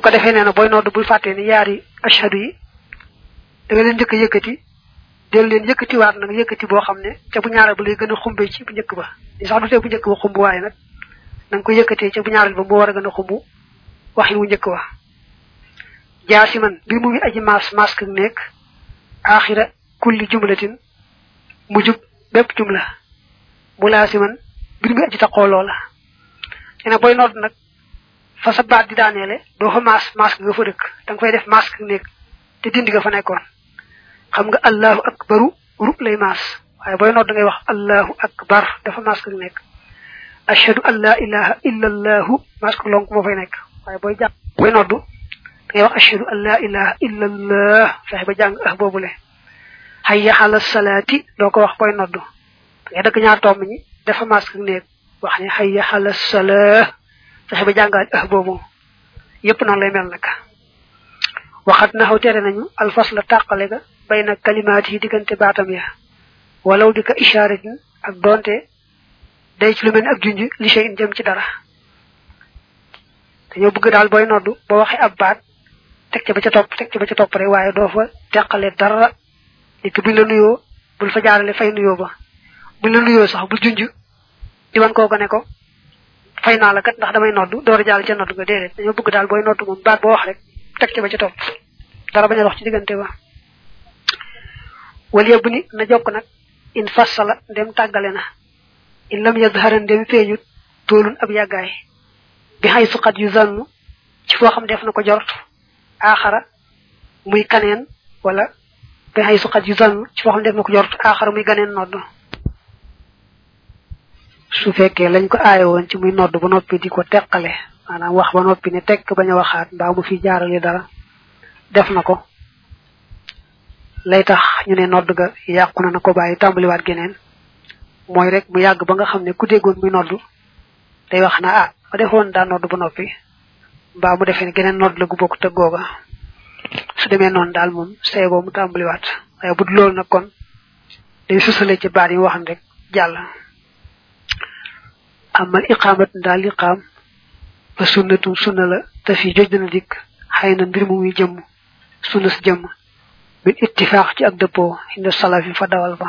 bu ko defee nee na booy nodd bul fàttee ni yaari ashhadu yi da nga leen njëkk yëkkati del leen yëkkati waat nag yëkkati boo xam ne ca bu ñaareel ba lay gën a xumbe ci bu njëkk ba. Ni sax du tee bu njëkk ba xumb waaye nag na nga ko yëkkatee ca bu ñaareel ba moo war a gën a xumb waxin wu njëkk wa. Jaasiman bi mu ngi aji maas mask nekk axira kulli jumlatin mujub bépp jumla. Mulaasiman bir mi aji taqoo loola. Ena boy nodd nag fa sa baat di daaneele doo fa maas nga fa dëkk. Da nga fay def masque nekk. Te dindi nga fa nekkoon. Xam nga allahu akbaru ru lay maas. Waaye booy nodd ngay wax allahu akbar dafa masque nekk. Ashhadu an la ilaha nekk. Waaye an la ilaha illa allah ba jàng ah boobule. Hayya ala salaati doo ko wax boy nodd ngay dëkk ñaar tomb ñi dafa masque nekk. Wax ni hayya ala fexe ba jàngaat ah boobu. Yépp noonu lay mel nag. Waxat na xaw tere nañu alfas la tàqale ga bay na kalimaat yi diggante baatam ya. Walaw di ka ishaaratin ak donte day ci lu mel ni ak junj li sey in jëm ci dara. Dañoo bëgg daal booy noddu boo waxee ab baat teg ca ba ca topp teg rek waaye doo fa teqale dara. Nit buñ la nuyoo bul fa jaarale fay nuyoo ba. Buñ la nuyoo sax bul junj di wan kooku ko fay naa la kat ndax damay noddu door a jàll ca noddu nga déedéet. Dañoo bëgg daal booy noddu moom baat boo wax rek teg ca ba ca topp. Dara bañ a dox ci diggante ba. Wala yëbb ni na jokk nag in fassala ndem tàggale na. In lam yadhara ndem feeñut toolun ab yàggaay. Bi xay suqat yu zannu ci foo xam def na ko jort aaxara muy kaneen wala bi xay suqat yu zannu ci foo xam def na ko jort aaxara muy ganeen nodd su fekkee lañ ko aaye woon ci muy nodd ba noppi di ko teqale maanaam wax ba noppi ne tekk bañ a waxaat mbaa mu fi jaarale dara def na ko. Lay tax ñu ne nodd ga yàqu na na ko bàyyi tàmbaliwaat geneen. Mooy rek mu yàgg ba nga xam ne ku déggoon muy nodd day wax na ah ma defoon daa nodd ba noppi. Mbaa mu defee ne geneen nodd la gu bokk te googa. Su demee noonu daal moom seegoo mu tàmbaliwaat. Waaye bu loolu nag kon day susale ci baat yi wax rek jàll. Amal iqaamat daal iqaam fa sunnatu sunna la te fi joj dana dikk xëy na mbir mu muy jëmm sunna si jëmm bin ittifaax ci ak dëppoo inda salafi fa dawal ba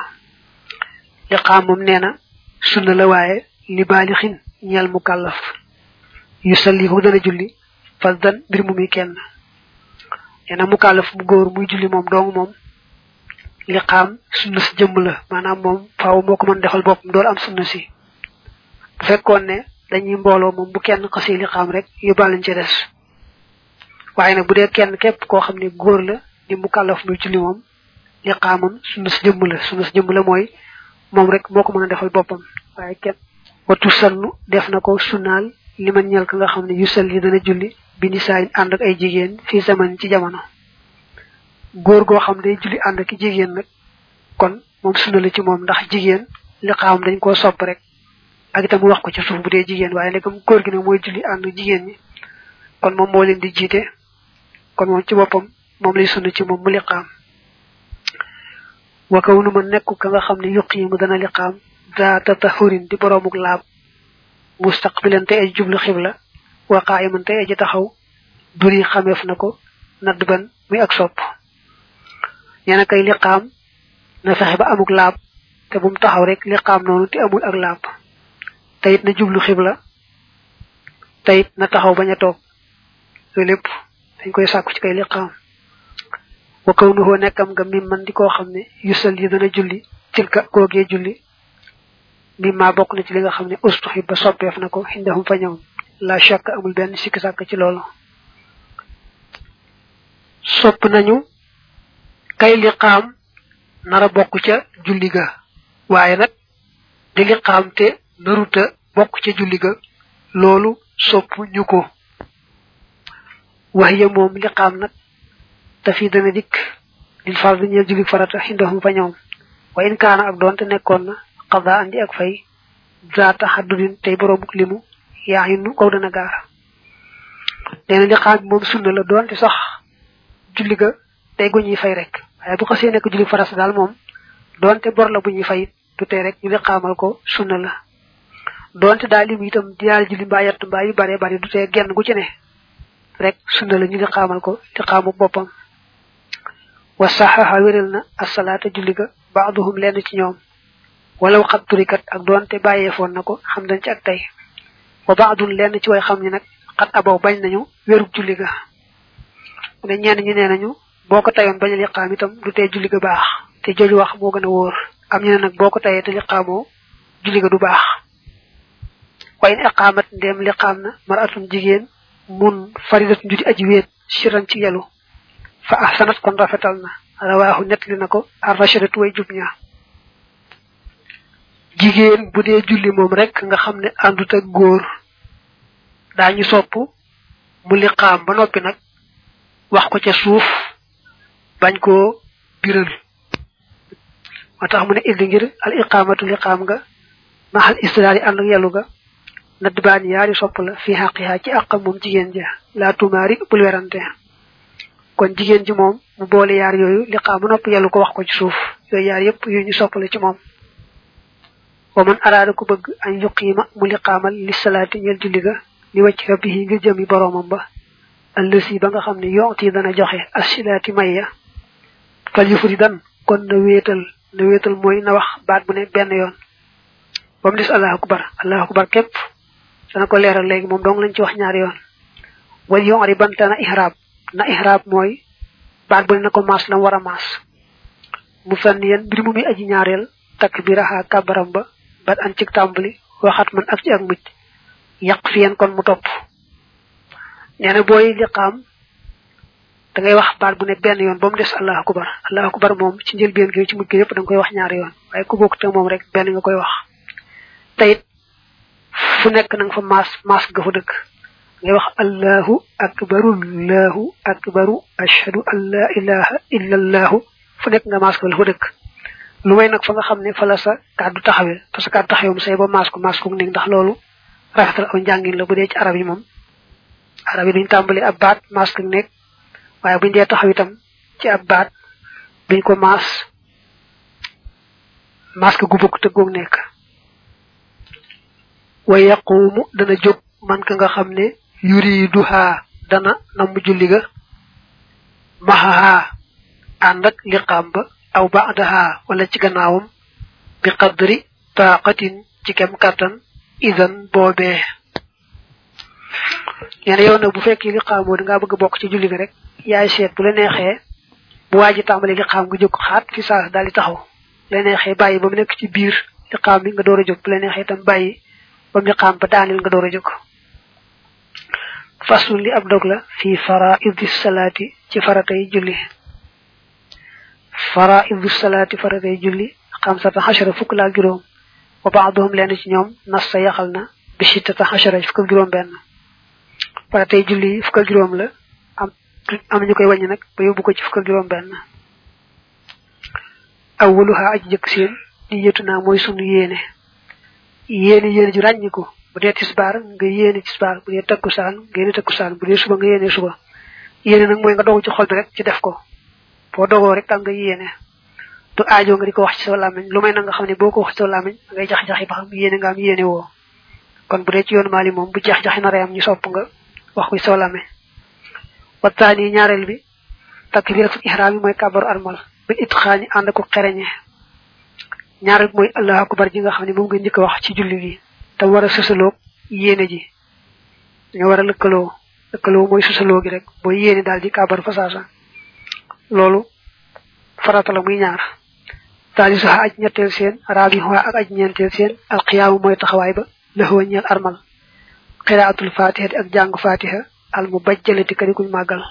liqaam moom nee na sunna la waaye li baalixin ñeel mu kàllaf yu sallihu dana julli fas dan mbir mu muy kenn nee na mu kàllaf mu góor muy julli moom dong moom liqaam sunna si jëmm la maanaam moom faaw moo ko mën defal boppam door am sunna si bu fekkoon ne dañuy mbooloo moom bu kenn xasee liqaam rek yóbbaalañ ci des. Waaye nag bu dee kenn képp koo xam ne góor la di mu kàllaf muy julli moom liqaamam sunna si jëmm la sunna si jëmm la mooy moom rek moo ko mën a defal boppam. Waaye kenn watu def na ko sunnaal li man ñel ka nga xam ne yu sal yi dana julli bi ni saayin ànd ak ay jigéen fii zaman ci jamono. Góor goo xam day julli ànd ak jigéen nag kon moom sunna la ci moom ndax jigéen liqaamam dañ koo sopp rek ak itam wax ko ci suuf bu dee jigéen waaye ndegam góor gi nag mooy julli ànd jigéen ñi. Kon moom moo leen di jiite. Kon moom ci boppam moom lay sunna ci moom mu liqaam. Wa kaw nu ma nekku ka nga xam ne yuqiimu dana liqaam zaata tahurin di boroomuk laab. Mustaqbilan te ay jublu xibla wa qaa'iman te aji taxaw. Duri xameef na ko nadd ban muy ak sopp. Nee na kay liqaam na fexe ba amuk laab. Te taxaw rek liqaam noonu te amul ak laab tayit na jublu xibla tayit na taxaw bañ a toog loolu lépp dañ koy sàkku ci kay liqaam. Wa kaw nuhoo nekkam nga mim man di koo xam ne yusal yi dana julli tilka koogee julli mim maa bokk na ci li nga xam ne ba fa la chàkk amul benn sikki sàkk ci loolu. Sopp nañu kay nara bokk ca julli ga. Waaye nag di liqaam te naruta bokk ca julli ga loolu sopp ñu ko ya moom liqaam nag te fii dana dikk lil far bi ñeel julli farata xindahum fa ñoom. Wa in kaana ak doonte nekkoon na xada andi ak fay zaata xaddudin tey boroomuk limu yaa yinu kaw dana gaar nee na liqaam bi moom sunna la doonte sax julli ga tey gu ñuy fay rek. Waaye bu xasee nekk julli farata daal moom doonte bor bu ñuy fay tey rek ñu liqaamal ko sunna la doonte daal lim itam diyaal julli mbaa yett mbaa yu bare bare du tee genn gu ci ne. Rek sunna la ñu di ko di xamu boppam. Wa saxaxa wéral na asalaata julli ga baaduhum lenn ci ñoom. Walaw xat turikat ak doonte bàyyeefoon na ko xam dañ ci ak tey. Wa lenn ci way xam ni nag xat abaw bañ nañu wérug julli ga. Mu ne ñenn ñi nee nañu boo ko tayoon bañ a liqaam itam du tee julli ga baax. Te jooju wax moo gën a wóor. Am ñu ne nag boo ko tayee te liqaamoo julli ga du baax. Wayin iqaamat ndem liqaam na maratun jigéen mun faridatun judi aji wéet siran ci yelu. Fa ahsanat kon rafetal na. Rawaahu nettali na ko ar rashadatu way jub ña. Jigéen bu dee julli moom rek nga xam ne àndut ak góor daañu sopp mu liqaam ba noppi nag wax ko ca suuf bañ koo biral. Moo tax mu ne al iqaamatu liqaam nga maxal istidaal yi ànd ak ga nadd baan yaari sopp la fi xaqiha ci àqam moom jigéen ja. laa tumaari bul werante. kon jigéen ji moom mu boole yaar yooyu liqaam ba nopp yelu ko wax ko ci suuf. yooyu yaar yépp yu ñu sopp la ci moom. wa man araada ku bëgg an yuqiima mu liqaamal li salaati ñel julli ga li wacc rabbihi ngir jëmi boroomam ba. allësi ba nga xam ne yooti dana joxe asilaati mayya. fal yufuri dan kon na wéetal na wéetal mooy na wax baat bu ne benn yoon. ba mu des allahu akbar allahu akbar dana ko leeral léegi moom dong lañ ci wax ñaari yoon. Wal yori banta na ihraab. Na ihraab mooy baat bu ne na ko maas lam war a maas. Mu fenn yéen mbir mu muy aji bi raxaa kàbbaram ba bat an cig tàmbali waxat man ak ci ak mucc yéen kon mu topp. Nee na booy liqaam da ngay wax baat bu ne benn yoon ba mu des allahu akbar. Allahu akbar moom ci njëlbeen gi ci mujj gi yëpp da nga koy wax ñaari yoon. Waaye ku bokk te moom rek benn nga koy wax. Tayit fu nekk na nga fa maas maas ga fa dëkk. Ngay wax allahu akbaru akbaru ashhadu an la ilaha illa allahu fu nekk nga maas ko fa dëkk. Lu may nag fa nga xam ne fa la sa kàddu taxawee parce que kàddu taxawee mu say ba maas ko maas ko nekk ndax loolu rafetal aw njàngin la bu dee ci arab yi moom. Arab yi duñ tàmbali ab baat maas ko nekk waaye buñ dee taxaw itam ci ab baat duñ ko maas maas ko gu te goog nekk. Wa yaqumu dana jóg man ka nga xam ne yuriduha dana namm julli ga. Mahaha ànd ak liqaam ba aw ba'daha wala ci gannaawam. Bi qadri taqatin ci kem kàttan idan boobee. Ñene yow nag bu fekkee liqaamoo da ngaa bëgg bokk ci julli gi rek yaay seet bu la neexee bu waaji tàmbali liqaam nga jóg xaat fi saa daal di taxaw. La neexee bàyyi ba mu nekk ci biir liqaam bi nga door a jóg bu la neexee itam bàyyi ba mu liqaam ba daanil nga door a jóg fasul li ab dog la fi faraidi salaati ci faratay julli faraidu salaati faratay julli xamsata xachara fukk laa juróom wa baaduhum lenn ci ñoom nas sa yaxal na bi sittata xachara fukk juróom benn faratay julli fukk juróom la am am ñu koy ba yóbbu ko ci fukk juróom benn awwaluha aji seen di yëtu naa mooy sunu yéene yéene yéene ju ràññiku bu dee tisbaar nga yéene tisbaar bu dee takkusaan nga yéene takkusaan bu dee suba nga yéene suba. Yéene nag mooy nga dogu ci xol bi rek ci def ko. Boo dogoo rek tam nga yéene du aajo nga di ko wax ci sa lu may nga xam ne boo ko wax ci sa ngay jax-jaxi ba xam nga am yéene woo. Kon bu dee ci yoonu maali moom bu jax-jaxi na reyam ñu sopp nga wax ko ci sa làmmiñ wattaani ñaareel bi takbiratul ihraam yi mooy kàbbaru armal. Bi itxaani ànd ko xereñe ñaareel bi mooy allahu akbar ji nga xam ne moom nga a wax ci julli gi. te war a sësaloo yéene ji. nga war a lëkkaloo. lëkkaloo mooy sësaloo gi rek. booy yéene daal di kàbbaru fa saasa. loolu farata la muy ñaar. taalisaha aj ñetteel seen raabiha ak aj ñeenteel seen alqiyaamu mooy taxawaay ba lëxwa ñeel armal. qiraatul fatihati ak jàng fatiha al mu bajjalati kadi kuñ màggal.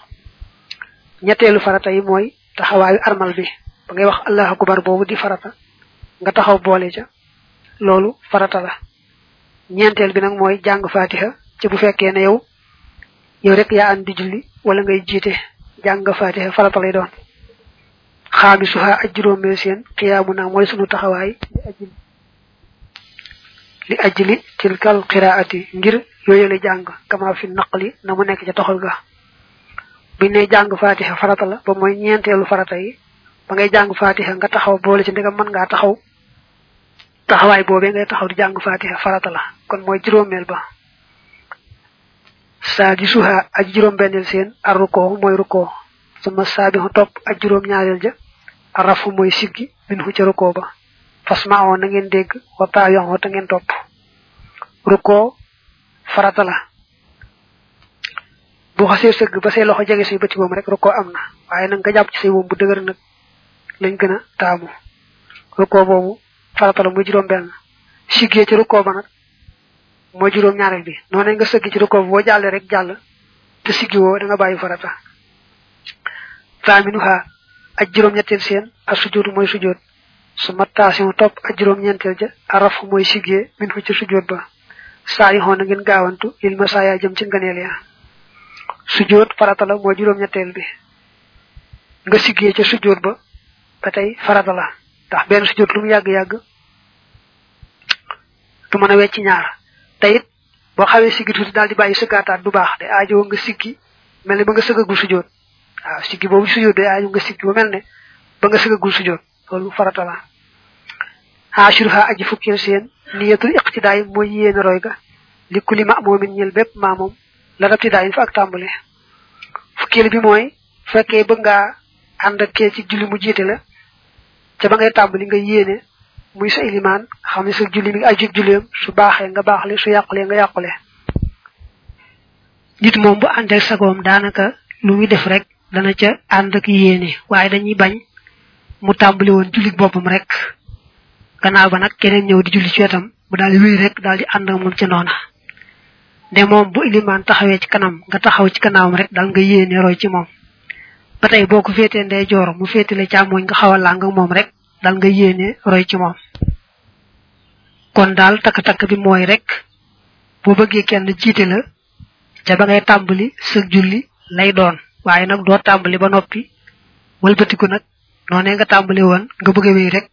ñetteelu farata yi mooy taxawaayu armal bi. ba ngay wax allahu akbar boobu di farata nga taxaw boole ca loolu farata la. Ñeenteel bi nag mooy jàng fatiha. Ci bu fekkee ne yow yow rek yaa andi julli wala ngay jiite jàng fatiha farata lay doon. Seen xiyaamu naa mooy sunu taxawaay li ajli tilkal qiraati ngir yooyale jàng kama fi naqli na mu nekk ca toxal ga. Buñ ne jàng fatiha farata la ba mooy ñeenteelu farata yi ba ngay jàng fatiha nga taxaw boole ci mën ngaa taxaw taxawaay boobee ngay taxaw di jàng fatiha farata la. Kon mooy juróomeel ba. Sadisuha aj juróom bennel seen ar ruko mooy ruko suma sabihu topp aj juróom ñaareel ja. Arafu mooy siggi min hu ca ruko ba. Fasma'o na ngeen dégg. Wa taayon ta ngeen topp. Ruko farata la. Bu xasee sëgg ba say loxo jege say bëti moom rek ruko am na. Waaye nag nga jàpp ci say woom bu dëgër nag lañ gën a ruko boobu farata la muy juróom benn siggee ci ruko ba nag mooy juróom ñaareel bi noonu nga sëgg ci ruko boo jàllee rek jàll te siggi woo da nga bàyyi farata faaminuha aj juróom ñetteel seen ak sujoodu mooy sujood su mattaasimu topp ak juróom ñeenteel ja araf mooy siggee min fu ci sujood ba saa yi xoon ngeen gaawantu il masaaya jëm ci ngëneel ya sujood farata la mooy juróom ñetteel bi nga siggee ca sujood ba ba farata la ndax benn sujood lu mu yàgg-yàgg du mën a wecc ñaar. Te it boo xawee siggi tuuti daal di bàyyi sëggaataat du baax de aajo nga siggi mel ne ba nga sëggagul sujood waaw siggi boobu sujood de aajo nga siggi ba mel ne ba nga farata la. Haashiruha aji fukkeel seen niyatul iqtidaay mooy yéene roy ga. Li kulli ma moomin ñel bépp maa moom la rabtidaay fa ak tàmbale fukkeel bi mooy fekkee bëgg ngaa ànd ak ci julli mu la ca ba ngay tàmbali nga yéene muy sa ilimaan xam ne sa julli mi ngi aju su baaxee nga baaxle su yàqulee nga yàqule. Nit moom bu ànd ak sagoom daanaka lu muy def rek dana ca ànd ak yéene waaye dañuy bañ mu tàmbali woon jullit boppam rek. Gannaaw ba nag keneen ñëw di julli ci wetam bu daal di wéy rek daal di ànd ak moom ca noona. De moom bu ilimaan taxawee ci kanam nga taxaw ci kanamam rek daal nga yéene roy ci moom. Ba tey boo ko féetee ndey mu càmmooñ nga xaw a làng moom rek daal nga yéene roy ci moom. Kon daal takk-takk bi mooy rek boo bëggee kenn jiite la ca ba ngay tàmbali sa julli lay doon. Waaye nag doo tàmbali ba noppi wëlbatiku nag noonee nga tàmbali woon nga bëgg wéy rek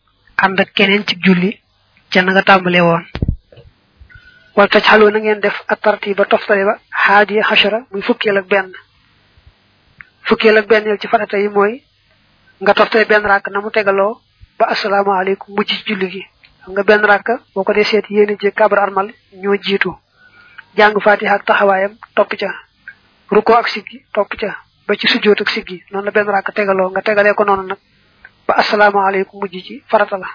ànd ak keneen ci julli ca nga woon. Wal na ngeen def at tartiba toftale ba haadiya xashara muy fukkeel ak benn. Fukkeel ak yow ci farata yi mooy nga toftale benn ràkk na mu tegaloo ba asalaamaaleykum mujj ci julli gi. Nga benn ràkk boo ko dee seet yéene ji kabar armal ñoo jiitu. Jàng fatiha ak topp ca. Ruko ak siggi topp ca. Ba ci sujjoot ak siggi noonu la benn ràkk tegaloo. Nga tegalee ko noonu nag. Ba asalaamaaleykum mujj ci farata la.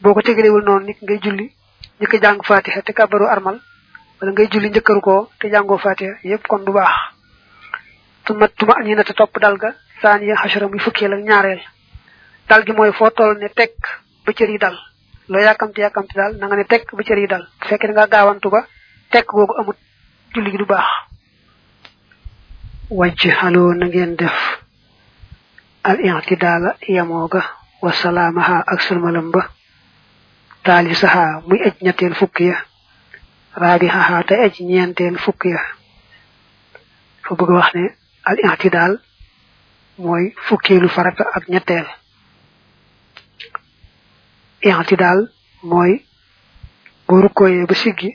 Boo ko tegalewul noonu nit ngay julli a jàng fatiha te kabaru armal wala ngay julli njëkkaru ko te jàngoo fatiha yépp kon du baax. Tuma tuma ñi na te topp dal ga. Saaniya xasara muy fukkeel ak ñaareel dal gi mooy foo toll ne tekk ba cër yi dal loo yàkkamti yàkkamti daal na nga ne tekk ba cër dal bu nga gaawantu ba tekk googu amut. Julli gi du baax. Xaloo na ngeen def. Al i'tidaala yamooga wa salaamaha ak salmalam ba. Taali saxaa muy aj ñetteel fukk ya. Xaxaa te aj ñeenteel fukk ya. Fa bëgg wax ne al i'tidaal mooy fukkeelu farata ak ñetteel i'tidaal mooy boo rukkooyee ba siggi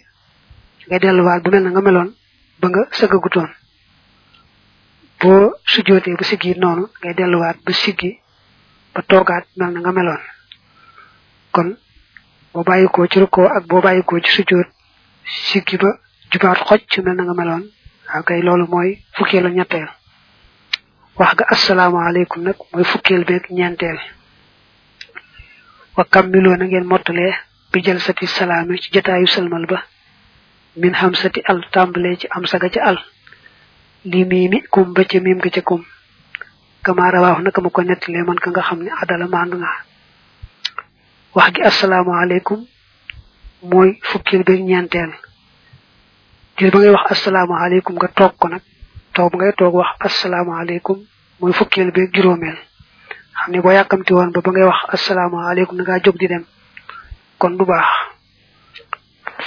nga delluwaat bu mel na nga meloon ba nga sëggagutoon. Boo sujjootee ba siggi noonu ngay delluwaat ba siggi ba toogaat mel na nga meloon. Kon boo bàyyikoo ci rukkoo ak boo bàyyikoo ci sujjoot siggi ba jubaat xoj ci mel na nga meloon. Waaw kay loolu mooy fukkeelu wax ga nag mooy fukkeel beeg ñeenteel wa kammiloo na ngeen mottalee bi jël sati salaami ci jataayu salmal ba. Min xam sati al tàmbalee ci am saga ca al. Li miimi kum ba ca miim ga ca kum. Kama rawaax naka ma ko nettalee man ka nga xam ne adala maandu nga. Wax gi asalaamaaleykum mooy fukkeel beeg ñeenteel. Jël ba ngay wax asalaamaaleykum nga toog ko toog ba ngay toog wax asalaamaaleykum mooy fukkeel beeg juróomeel. xam ne boo yàkkamti woon ba ba ngay wax asalaamaaleykum na ngaa jóg di dem. Kon du baax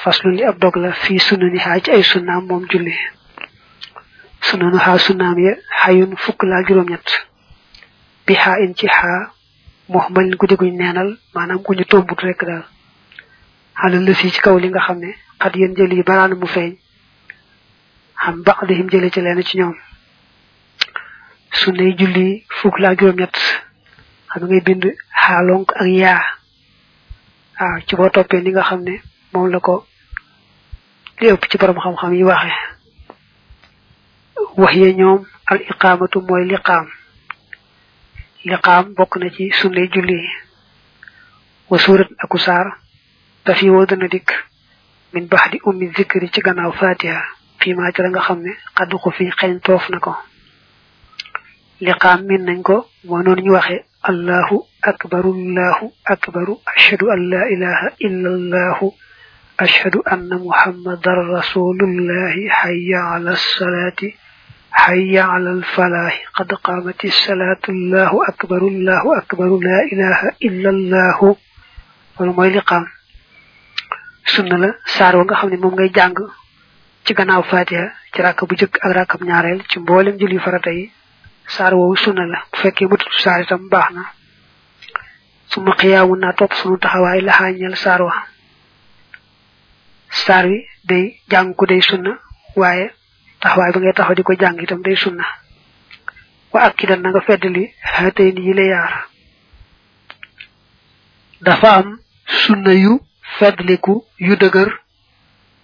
faslu li ab dog la fii sunani xaa ci ay sunnaam moom julli sunanu xaa sunnaam ya xayun fukk laa juróom-ñett bi xaa in ci xaa muhmalin ku diguñ neenal maanaam ku ñu tombut rek daal xalal la si ci kaw li nga xam ne xat yéen jël yi baraana mu feeñ xam bax dihim jële ci leen ci ñoom sunnay julli fukk laa juróom-ñett xam ngay bind xaalonk ak yaa waaw ci boo toppee ni nga xam ne moom la ko li ëpp ci borom xam-xam yi waxe. Waxiye ñoom al iqamatu mooy liqaam. Liqaam bokk na ci sunne julli wa surat aku saar dafi woo dana dikk. Min bax di ummi zikri ci gannaaw fatiha fii maa ci la nga xam ne xaddu ko fi xeñ toof na ko. Liqaam min nañ ko moo noonu ñu waxe allahu akbaru allahu akbaru ashhadu an la ilaha illa allahu ashhadu anna muhammadan rasulullahi hayya ala salati hayya ala alfalahi qad qamati salatu allahu akbaru allahu akbaru la ilaha illa allahu loolu mooy liqaam sunna la. Saar wa nga xam ne moom ngay jàng ci gannaaw fatiha ci ràkk bu jëkk ak ràkkam ñaareel ci mboolem julli farata yi saar woowu sunna la. Bu fekkee matut saar itam baax na. Su ma xiyaamu naa topp sunu taxawaay laxaañeel saar wa. Saar wi day jàng ko day sunna waaye taxawaay ba ngay taxaw di ko jàng itam day sunna. Wa ak kidan na nga feddali yaar. Dafa am sunna yu feddliku yu dëgër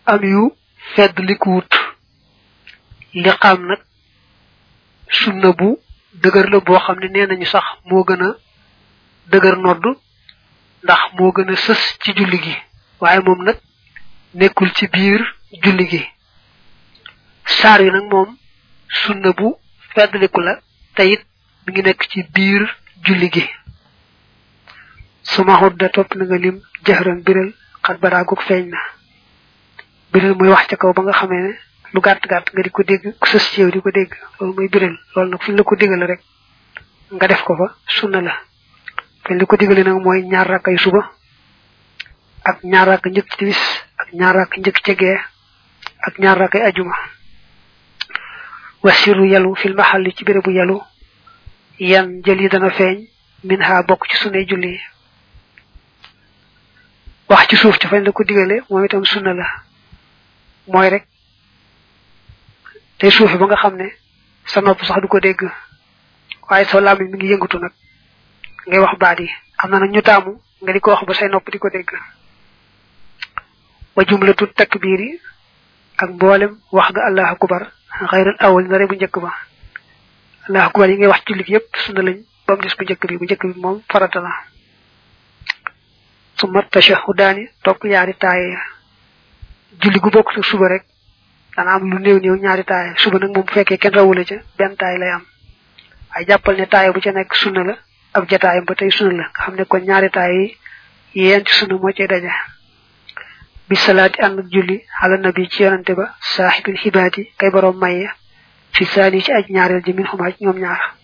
am yu feddlikuwut. Liqaam nag sunna bu dëgër la boo xam ne nee nañu sax moo gën a dëgër nodd ndax moo gën a sës ci julli gi. waaye moom nag nekkul ci biir julli gi. saar yi nag moom sunna bu feddliku la te it mi ngi nekk ci biir julli gi. suma xudda topp na nga lim jaxran biral xat baraagug feeñ na. biral mooy wax ca kaw ba nga xamee ne lu gàtt gàtt nga di ko dégg ku sës ci yow di ko dégg. Loolu mooy biral. Loolu nag la ko digale rek nga def ko fa sunna la. Fañ la ko digale nag mooy ñaar rakkay suba ak ñaar rakk njëkk ci ak ñaar rakk njëkk gee ak ñaar rakkay ajuma. Wasiru yalu fil mahalli ci bérébu yalu yan jël yi dana feeñ min ha bokk ci sunne julli wax ci suuf ci fañ la ko digale moom itam sunna la. Mooy rek tey suufi ba nga xam ne sa nopp sax du ko dégg. waaye soo làmmiñ mi ngi yëngatu nag. ngay wax baat yi. am na nag ñu taamu nga di ko wax ba say nopp di ko dégg. wa jumlatu takbiir yi ak mboolem wax ga allah akubar xayral awal na rek bu njëkk ba. Allah akubar yi ngay wax jullit yépp sunna lañ ba mu bu njëkk bi bu njëkk bi moom farata la. Su mat tashahudaani topp ñaari taaye julli gu bokk ci suba rek dana am lu néew néew ñaari taaye suba nag moom bu fekkee kenn rawule ca benn taay lay am. Waaye jàppal ne taaye bu ca nekk sunna la ab jataayam ba tey sunna la. Xam ne ñaari taaye yi yéen ci sunna bi julli ala nabi ci yonante ba saaxibil xibaati kay borom maye fi saani ci aj ñaareel ji min xumaa ci ñoom ñaar.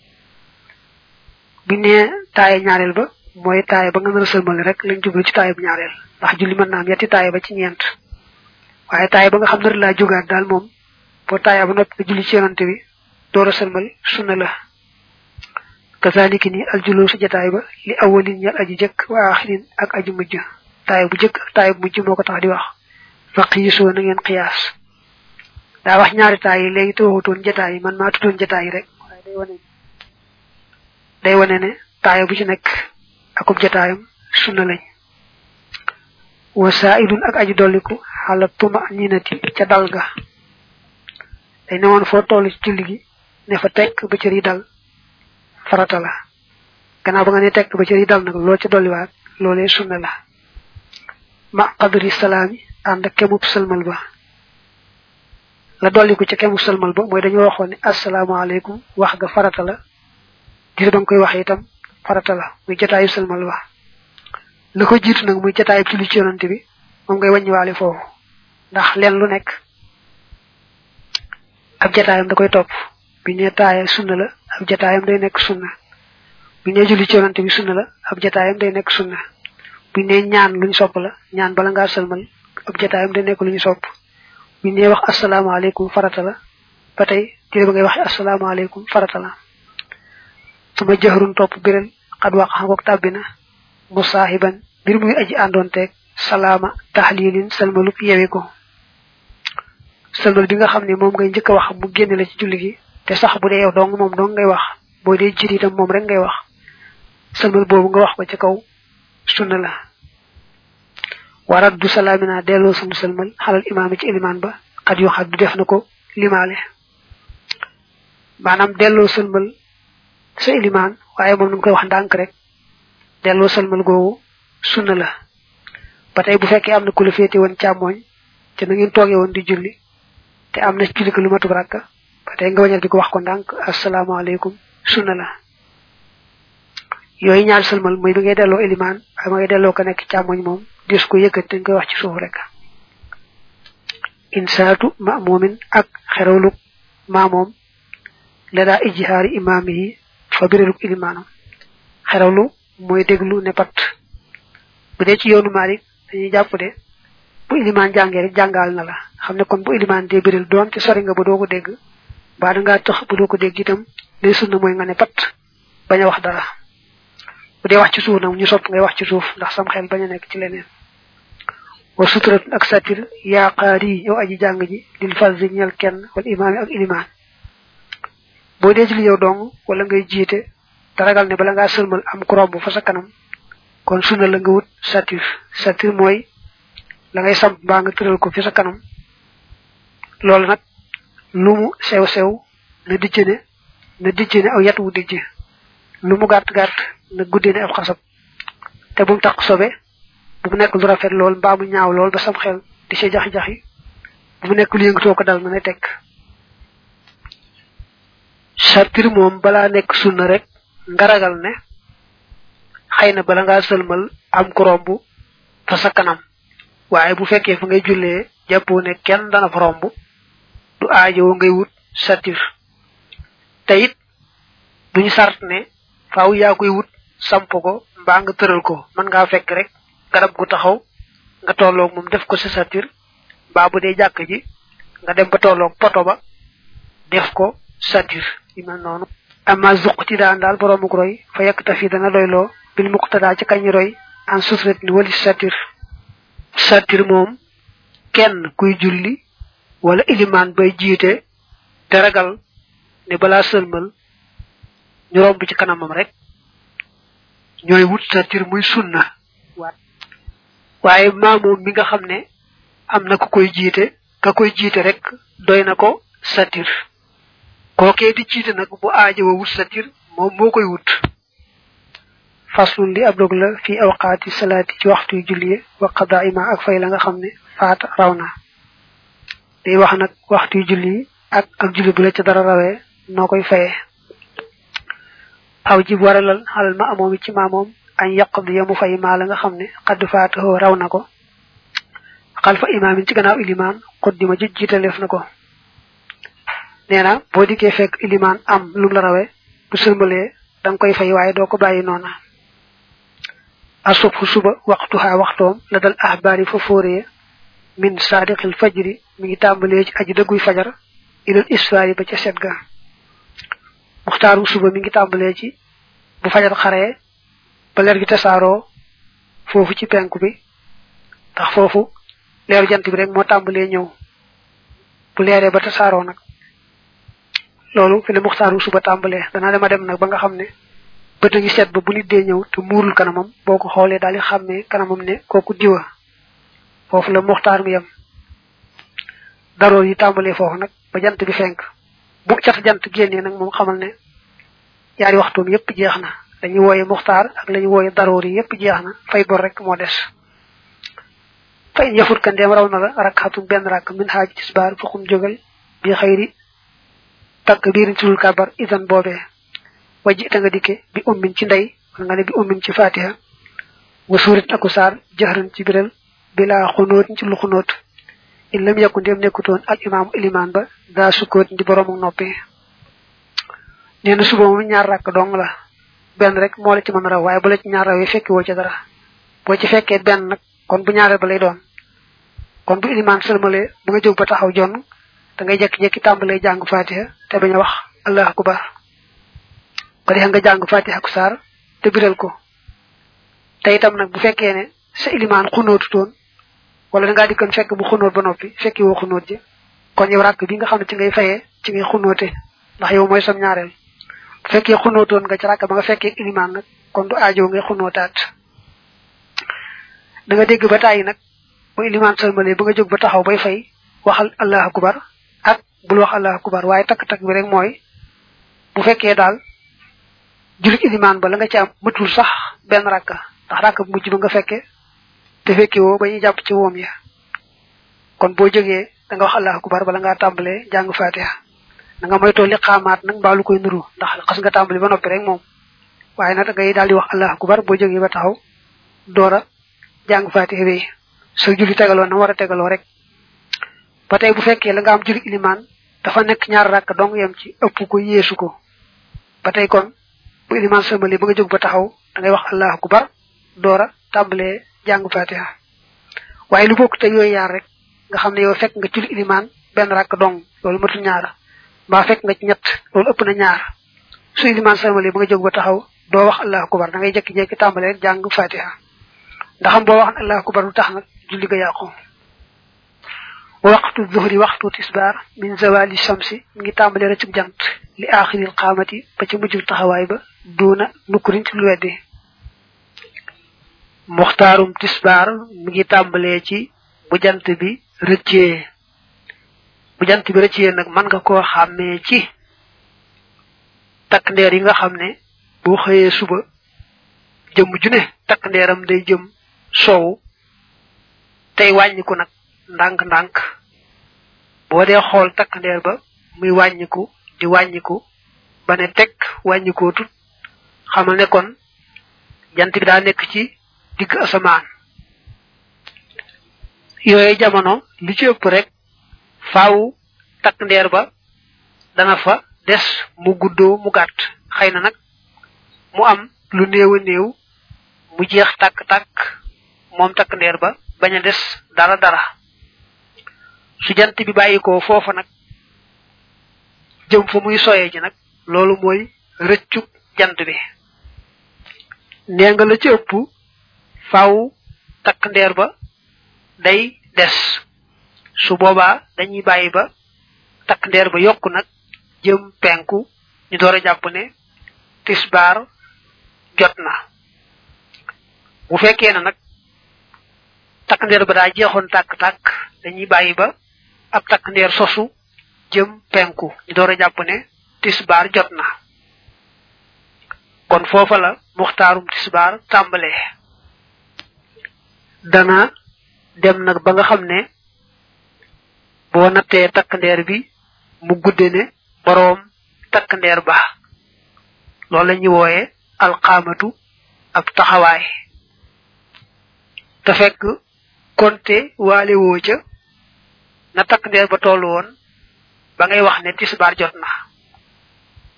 Bi ne taaye ñaareel ba mooy taaye ba nga nar a sëlmale rek lañ jublu ci taaye bu ñaareel. Ndax julli mën am yetti ba ci waaye taaye ba nga xam nar laa jógaat daal moom boo taaye ba noppi julli ci yonante bi door a sëlmal sunna la. Kazaliki ni aljuloo sa jataay ba li awalin ñal aji jëkk wa axirin ak aji mujj. Taaye bu ak taaye bu mujj moo ko tax di wax. Fa xiisoo na ngeen xiyaas daa wax ñaari taay yi léegi te yi man maa tutoon jataay yi rek. Day wane day wane ne taaye bu ci nekk akub jataayam sunna lañ. Wa saailun ak aji dolliku xala tuma ninati ca dal ga. Day ne woon foo toll ci julli gi ne fa tekk ba yi dal farata la. Gannaaw ba nga ne tekk ba yi dal nag loo ca dolliwaat loolee sunna la. Ma qadri salaami ànd ak kemub sëlmal ba. La dolliku ca kemub sëlmal ba mooy dañoo waxoon ne asalaamaaleykum wax ga farata la. Dir ba nga koy wax itam farata la. Muy jataayu sëlmal ba. La ko jiitu nag muy jataayu julli ci yonante bi moom ngay wàññiwaale foofu. Ndax leen lu nekk ab jataayam da koy topp. Bi ne taaye sunna la ab jataayam day nekk sunna. Bi ne julli ci yonante bi sunna la ab jataayam day nekk sunna. Bi ne ñaan luñ sopp la ñaan bala ngaa sëlmal ab jataayam day nekk lu ñu sopp. Bi ne wax asalaamaaleykum farata la ba tey dire ba ngay wax asalaamaaleykum farata la. Suma jahrun topp biral xad wax xangook tàbbina musaahiban mbir muy aji àndoon teeg salaama taxlilin salmalub yewe ko. Salmal bi nga xam ne moom ngay njëkk wax mu génne la ci julli gi te sax bu dee yow dong moom dong ngay wax boo dee jiit itam moom rek ngay wax. Salmal boobu nga wax ko ci kaw sunna la. Warat du salaamina delloo sunu salmal ci ba xat xat du def na ko limaale. Maanaam delloo sëlmal sa ilimaan waaye moom nu koy wax rek googu sunna la ba tey bu fekkee am na ku la féete woon càmmooñ te na ngeen toogee woon di julli te am na julli ko lu matub rakka ba tey nga wañal di ko wax ko ndànk asalaamaaleykum sunna la. Yooyu ñaar sëlmal mooy bi ngay delloo ilimaan ak ma ngay delloo ko nekk càmmoñ moom dis ko dañ koy wax ci suuf rek. Insaatu ma'mumin ak xerawlu maamoom la daa ijhaari imaamihi fa biraluk ilimaanam xerawlu mooy déglu ne pat. Bu ci yoonu Malik dañuy jàpp de bu ilimaan jàngee rek jàngal na la. Xam ne kon bu ilimaan dee biral doon te sori nga ba doo ko dégg baa da ngaa tax ba doo ko dégg itam lay sunna mooy nga ne pat bañ a wax dara. Bu dee wax ci suuf nag ñu sopp ngay wax ci suuf ndax sam xel bañ a nekk ci leneen. Wa suturat ak satir yaa qaari yow aji jàng ji lil fas ñel kenn wala imaam ak ilimaan. Boo dee ci li yow dong wala ngay jiite te ragal ne bala ngaa sëlmal am ku romb fa sa kanam kon sunna la nga wut satir satir mooy la ngay samp mbaa nga tëral ko fi sa kanam. Loolu nag lu mu sew sew na ne na ne aw yat wu dijj. Lu mu gàtt gàtt na guddee ne ab xasab. Te bu tax sobe bu mu nekk lu rafet lool mbaa mu ñaaw lool ba sam xel di ci jaxi jaxi bu mu nekk lu yëngatoo ko dal na ne tekk. Sartir moom balaa nekk sunna rek nga ragal ne xëy na bala ngaa sëlmal am ku romb fa sa kanam. Waaye bu fekkee fa ngay jullee jàppoo ne kenn dana fa romb du aajowoo ngay wut satir te it duñu sart ne faaw yaa koy wut samp ko mbaa nga tëral ko. Mën ngaa fekk rek garab gu taxaw nga tolloog moom def ko sa satir mbaa bu dee jàkk ji nga dem ba tolloog poto ba def ko satir amma zuq ci daan daal boroomuk roy fa yekk tafi dana doyloo bil muqtada ci kañ roy en susret ni wali satir. Moom kenn kuy julli wala ilimaan bay jiite te ragal ne balaa sëlmal ñu romb ci kanamam rek ñooy wut satir muy sunna. Waaye maamoom mi nga xam ne am na ku koy jiite ka koy jiite rek doy na ko satir. Kookee di jiite nag bu aajowa wut satir moom moo koy wut. Faslun li ab la fi awqaati salaati ci waxtu yu julli wa qadaa ima ak fay la nga xam ne faata raw na. Day wax nag waxtu yu julli bu dara rawee noo koy fayee aw jib waralal xalal ma amoom ci maamoom añ yaqdi ya mu fay maa la xam ne xadd faatahoo raw na ko. Xalfa imaamin ci gannaaw ilimaan xuddima ji jiitaleef na ko. Nee na boo dikkee fekk ilimaan am lu la rawee bu sëlmalee da nga koy fay waaye doo ko bàyyi noona. Asubhu suba waxtuha waxtoom la dal ahbaari fa fóoree min saadiqil fajri mi ngi tàmbalee ci aji dëgguy fajar ilal isfaari ba ca set ga. Muxtaaru suba mi ngi tàmbalee ci bu fajar xaree ba leer gi tasaaroo foofu ci penku bi ndax foofu leeru jant bi rek moo tàmbalee ñëw. Bu leeree ba tasaaroo nag loolu fi la muxtaaru suba tàmbalee dana dema dem nag ba nga xam ne bët ngi set ba bu nit dee ñëw te muurul kanamam boo ko xoolee daal di kanamam ne kooku diwa. Foofu la muxtaar mi yem. Daroor yi tàmbalee foofu nag ba jant bi fenk. Bu cat jant génnee nag moom xamal ne yaari waxtoom yépp jeex na. Dañuy wooye muxtaar ak lañu wooye daroor yépp fay bor rek moo des. Fay yafut ka ndeem raw na min xaaj tisbaar fuxum jógal bi xëyri takk biirin ci lul kabar idan boobee wajji ta nga dikke bi ummin ci wala nga ne bi ummin ci fatiha wa suurit aku saar jahran ci biral bila xunóot ci lu xunóot in lam yakku ndem nekkutoon al imaamu ilimaan ba daa sukkoot di boroomu noppi nee na suba moom ñaar rakk dong la benn rek moo la ci mën raw waaye bu la ci ñaar rawee fekki woo ci dara boo ci fekkee benn nag kon bu ñaareel ba lay doon kon bu ilimaan sëlmalee ba nga jóg ba taxaw jonn da ngay jekki-jekki tàmbalee jàng fatiha te bañ a wax allah akbar. Defe nga jàng fatiha ak saar te biral ko te itam nag bu fekkee ne sa ilimaan xunóotutoon wala da ngaa dikkoon fekk bu xunóot ba noppi fekki woo xunóot ji kon yow ràkk bi nga xam ne ci ngay fayee ci ngay xunóote ndax yow mooy sam ñaareel bu fekkee xunóotoon nga ci ràkk ba nga fekkee ilimaan nag kon du aajo ngay xunóotaat da nga dégg ba tàyyi nag bu ilimaan sëlmalee ba nga jóg ba taxaw bay fay waxal allah akbar. ak bul wax allah akbar waaye takk-takk bi rek mooy bu fekkee daal julik iliman ba la nga ci am matul sax benn rakka ndax rakka bu mujj ba nga fekke te fekke woo ba ñuy jàpp ci woom ya. Kon boo jógee da nga wax allah akbar bala ngaa tàmbalee jàng fatiha. Da nga moytoo li xaamaat nag mbaa lu koy nuru ndax xas nga tàmbali ba noppi rek moom. Waaye nag ngay daal di wax allah akbar boo jógee ba taxaw doora jàng fatiha bi. Sa julli tegaloo na war a tegaloo rek ba tey bu fekkee la nga am julli iliman dafa nekk ñaar rakk dong yem ci ëpp ko yeesu ko. Ba tey kon bu iliman sëmali ba nga jóg ba taxaw da ngay wax allah akbar doora tàmbalee jàng fatiha. Waaye lu bokk te yooyu yaar rek nga xam ne yow fekk nga julli iliman benn rakk dong loolu matul ñaar mbaa fekk nga ci ñett ëpp na ñaar. Su iliman sëmali ba nga jóg ba taxaw doo wax allah akbar da ngay jekki-jekki tàmbalee jàng fatiha. Ndaxam boo wax allah akbar lu tax nag julli ga waqtu zuhri waxtu tisbar min zawali shamsi mi ngi tàmbale rëccub jant li axiril xaamati ba ci mujjul taxawaay ba duuna nukkurin ci lu weddi muxtaarum tisbar mi ngi tàmbalee ci bu jant bi rëccee bu jant bi rëccee nag mën nga koo xàmmee ci takk ndeer yi nga xam ne boo xëyee suba jëm ju ne takk ndeeram day jëm soow tey wàññiku nag ndànk ndànk boo dee xool takk ndeer ba muy wàññiku di wàññiku ba ne teg wàññikoo tut xamal ne kon jant bi daa nekk ci digg asamaan. Yooyu jamono li ci ëpp rek faaw takk ndeer ba dana fa des mu guddoo mu gàtt. Xëy na nag mu am lu néew a néew mu jeex tàkk-tàkk moom takk ndeer ba bañ a des dara dara su jant bi bàyyikoo foofa nag jëm fa muy soyee ji nag loolu mooy rëccug jant bi. Nee nga la ci ëpp faaw takk ndeer ba day des. Su boobaa dañuy bàyyi ba takk ndeer ba yokku nag jëm penku ñu door a jàpp ne tisbaar jot na. Bu fekkee na nag takk ndeer ba daa jeexoon tàkk-tàkk dañuy bàyyi ba ab takk ndeer sosu jëm penku. Ñu door a jàpp ne tisbaar jot na. Kon foofa la muxtaarum tisbaar tàmbalee. Dana dem nag ba nga xam ne boo nattee takk ndeer bi mu gudde ne boroom takk ndeer ba. Loolu la ñuy wooye alxaamatu ab taxawaay. Te fekk konte waale woo ca na takk ndeer ba toll woon ba ngay wax ne tisbaar jot na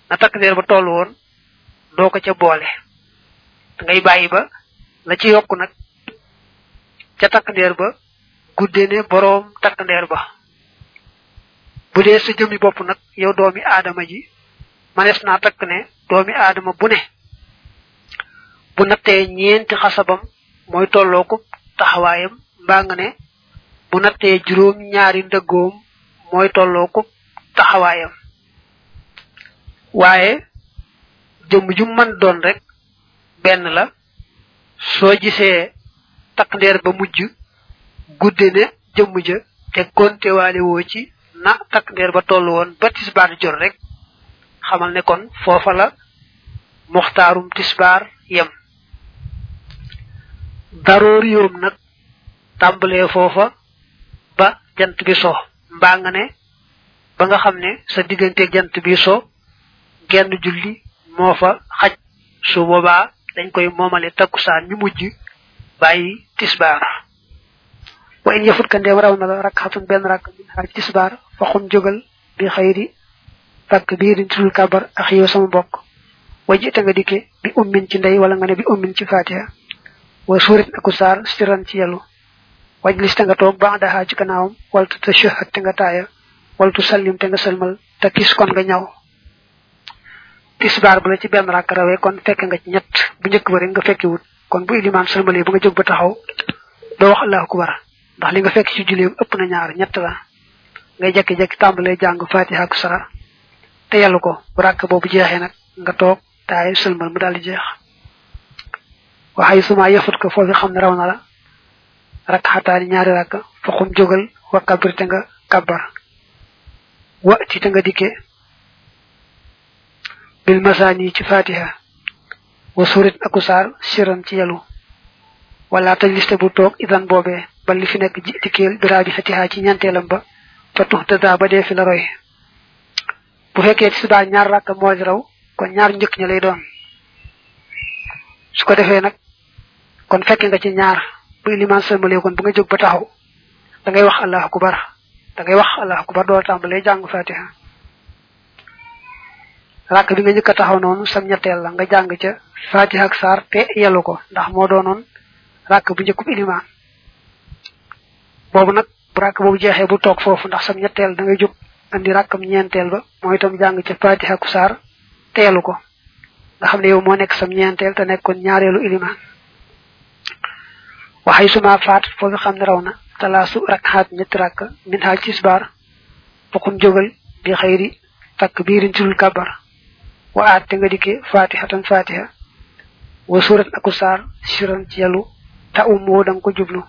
na takk ndeer ba toll woon doo ko ca boole ngay bàyyi ba la ci yokk nag ca takk ndeer ba gudde ne boroom takk ndeer ba bu dee sa jëmmi bopp nag yow doomi aadama ji manes naa takk ne doomi aadama bu ne bu nattee ñeenti xasabam mooy tolloo ko mbaa nga ne bu nattee juróom ñaari ndëggoom mooy tolloo ko taxawaayam. Waaye jëmm ju man doon rek benn la. Soo gisee takk ndeer ba mujj gudde ne jëmm ja te kontewaale ci na takk ndeer ba toll woon ba tisbaar jot rek xamal ne kon foofa la muxtaarum tisbaar yem. Daroor yoom nag tàmbalee foofa jant bi so mbaa nga ne ba nga xam ne sa digganteeg jant bi so genn julli moo fa xaj. Su boobaa dañ koy moomale takkusaan ñu mujj bàyyi tisbaar. Wa in yafut ka ndeem raw na la rak xatun benn rak min fa xum jógal bi xëyri takk bii diñ tudul kabar ak yow sama waji te nga dikke bi ummin ci ndey wala nga ne bi ummin ci fatiha wa suurit aku saar siran ci waj lis te nga toog ba daxaa ci gannaawam wala tu tashahat te taaya wala tu sallim te nga sëlmal te kis kon nga ñaw tisbaar bu la ci benn rakk rawee kon fekk nga ci ñett bu njëkk ba nga fekki wut kon bu ilimaan sëlmalee bu nga jóg ba taxaw doo wax allahu akbar. Ndax li nga fekk ci julleem ëpp na ñaar ñett la. Ngay jekki-jekki tàmbalee jàng fatiha ak sara. Te yàllu ko bu rakk boobu jeexee nag nga toog taay sëlmal mu daal di jeex waxay suma yëfut ko foofu xam ne la rakk xataani ñaari rakk fa xum jógal wa kabir te nga kabbar wa ci te nga dikke bil masani ci fatiha wa surat akusar siran ci yalu wala tajliste bu tok idan bobé bal li fi nek jitikeel birabi fatiha ci ñantelam ba fa tuhtada ba dé fi la roy bu fekkee ci suba ñaar rak mo raw kon ñaar ñëk ña lay doon su ko defee nag kon fekke nga ci ñaar bu liman sëlmalee kon bu nga jóg ba taxaw da ngay wax allahu akbar. Da ngay wax allahu akbar doo tàmbalee jàng fatiha. Rak bi nga njëkk taxaw noonu sam ñetteel la nga jàng ca fatiha ak saar te yelu ko. Ndax moo doonoon rak bu njëkkub iliman boobu nag bu rak boobu jeexee bu toog foofu ndax sam ñetteel da ngay jóg andi rakam ñeenteel ba mooy itam jàng ca fatiha ak saar teelu ko. Nga xam ne yow moo nekk sam ñeenteel te nekkoon ñaareelu iliman waxay suma faat foofu xam ne raw na. Talaasu rakxaat ñetti rakk min xaal ci sbar fokun jógal bi xëyri takk biirin ci lul kabar. Wa aat te nga dikke fatihatan fatiha wa surat aku saar siran ci yalu ta um woo dang ko jublu